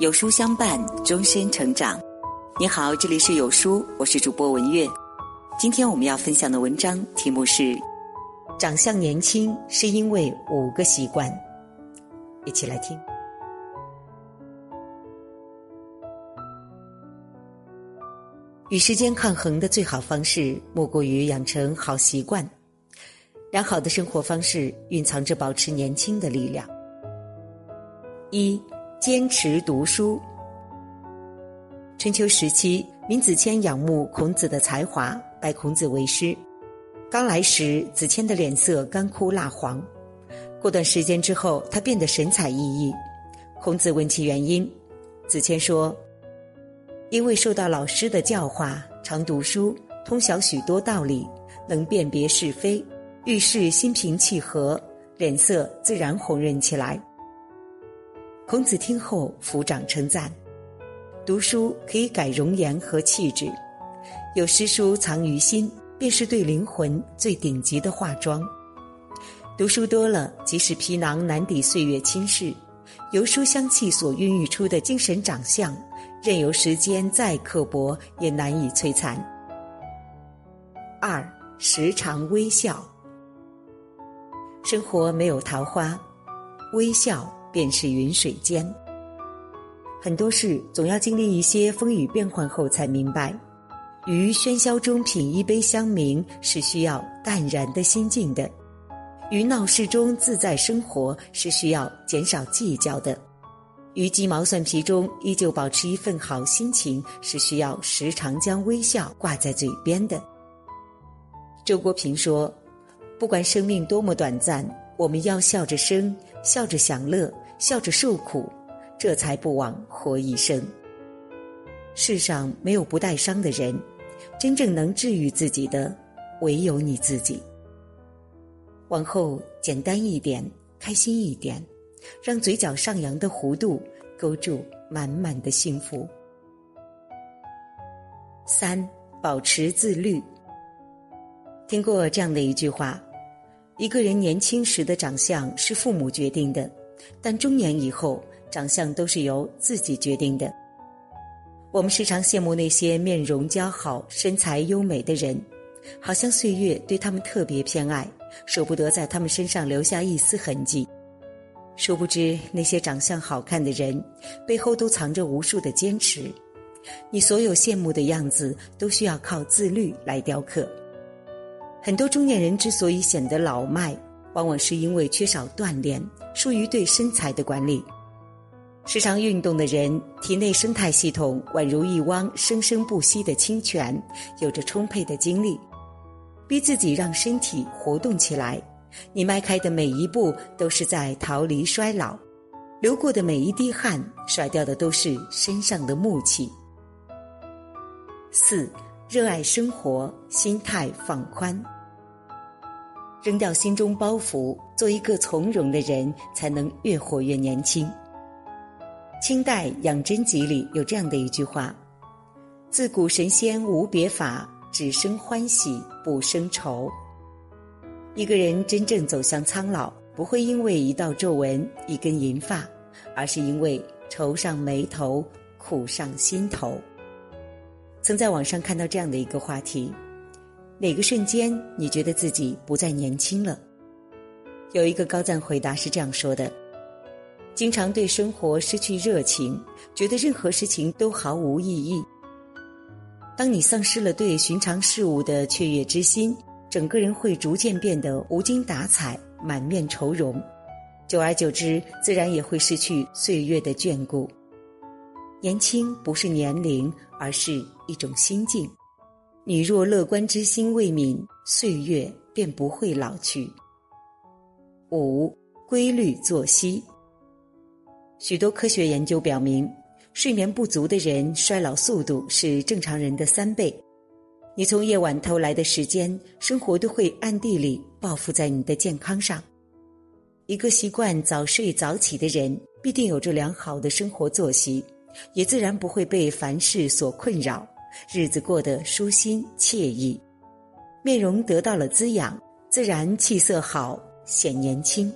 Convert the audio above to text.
有书相伴，终身成长。你好，这里是有书，我是主播文月。今天我们要分享的文章题目是：长相年轻是因为五个习惯。一起来听。与时间抗衡的最好方式，莫过于养成好习惯。良好的生活方式蕴藏着保持年轻的力量。一。坚持读书。春秋时期，闵子骞仰慕孔子的才华，拜孔子为师。刚来时，子骞的脸色干枯蜡黄。过段时间之后，他变得神采奕奕。孔子问其原因，子骞说：“因为受到老师的教化，常读书，通晓许多道理，能辨别是非，遇事心平气和，脸色自然红润起来。”孔子听后抚掌称赞：“读书可以改容颜和气质，有诗书藏于心，便是对灵魂最顶级的化妆。读书多了，即使皮囊难抵岁月侵蚀，由书香气所孕育出的精神长相，任由时间再刻薄，也难以摧残。”二，时常微笑。生活没有桃花，微笑。便是云水间。很多事总要经历一些风雨变幻后才明白，于喧嚣中品一杯香茗是需要淡然的心境的；于闹市中自在生活是需要减少计较的；于鸡毛蒜皮中依旧保持一份好心情是需要时常将微笑挂在嘴边的。周国平说：“不管生命多么短暂，我们要笑着生，笑着享乐。”笑着受苦，这才不枉活一生。世上没有不带伤的人，真正能治愈自己的，唯有你自己。往后简单一点，开心一点，让嘴角上扬的弧度勾住满满的幸福。三，保持自律。听过这样的一句话：一个人年轻时的长相是父母决定的。但中年以后，长相都是由自己决定的。我们时常羡慕那些面容姣好、身材优美的人，好像岁月对他们特别偏爱，舍不得在他们身上留下一丝痕迹。殊不知，那些长相好看的人，背后都藏着无数的坚持。你所有羡慕的样子，都需要靠自律来雕刻。很多中年人之所以显得老迈。往往是因为缺少锻炼，疏于对身材的管理。时常运动的人，体内生态系统宛如一汪生生不息的清泉，有着充沛的精力。逼自己让身体活动起来，你迈开的每一步都是在逃离衰老，流过的每一滴汗，甩掉的都是身上的木气。四，热爱生活，心态放宽。扔掉心中包袱，做一个从容的人，才能越活越年轻。清代养真集里有这样的一句话：“自古神仙无别法，只生欢喜不生愁。”一个人真正走向苍老，不会因为一道皱纹、一根银发，而是因为愁上眉头、苦上心头。曾在网上看到这样的一个话题。哪个瞬间你觉得自己不再年轻了？有一个高赞回答是这样说的：经常对生活失去热情，觉得任何事情都毫无意义。当你丧失了对寻常事物的雀跃之心，整个人会逐渐变得无精打采、满面愁容，久而久之，自然也会失去岁月的眷顾。年轻不是年龄，而是一种心境。你若乐观之心未泯，岁月便不会老去。五、规律作息。许多科学研究表明，睡眠不足的人衰老速度是正常人的三倍。你从夜晚偷来的时间，生活都会暗地里报复在你的健康上。一个习惯早睡早起的人，必定有着良好的生活作息，也自然不会被凡事所困扰。日子过得舒心惬意，面容得到了滋养，自然气色好，显年轻。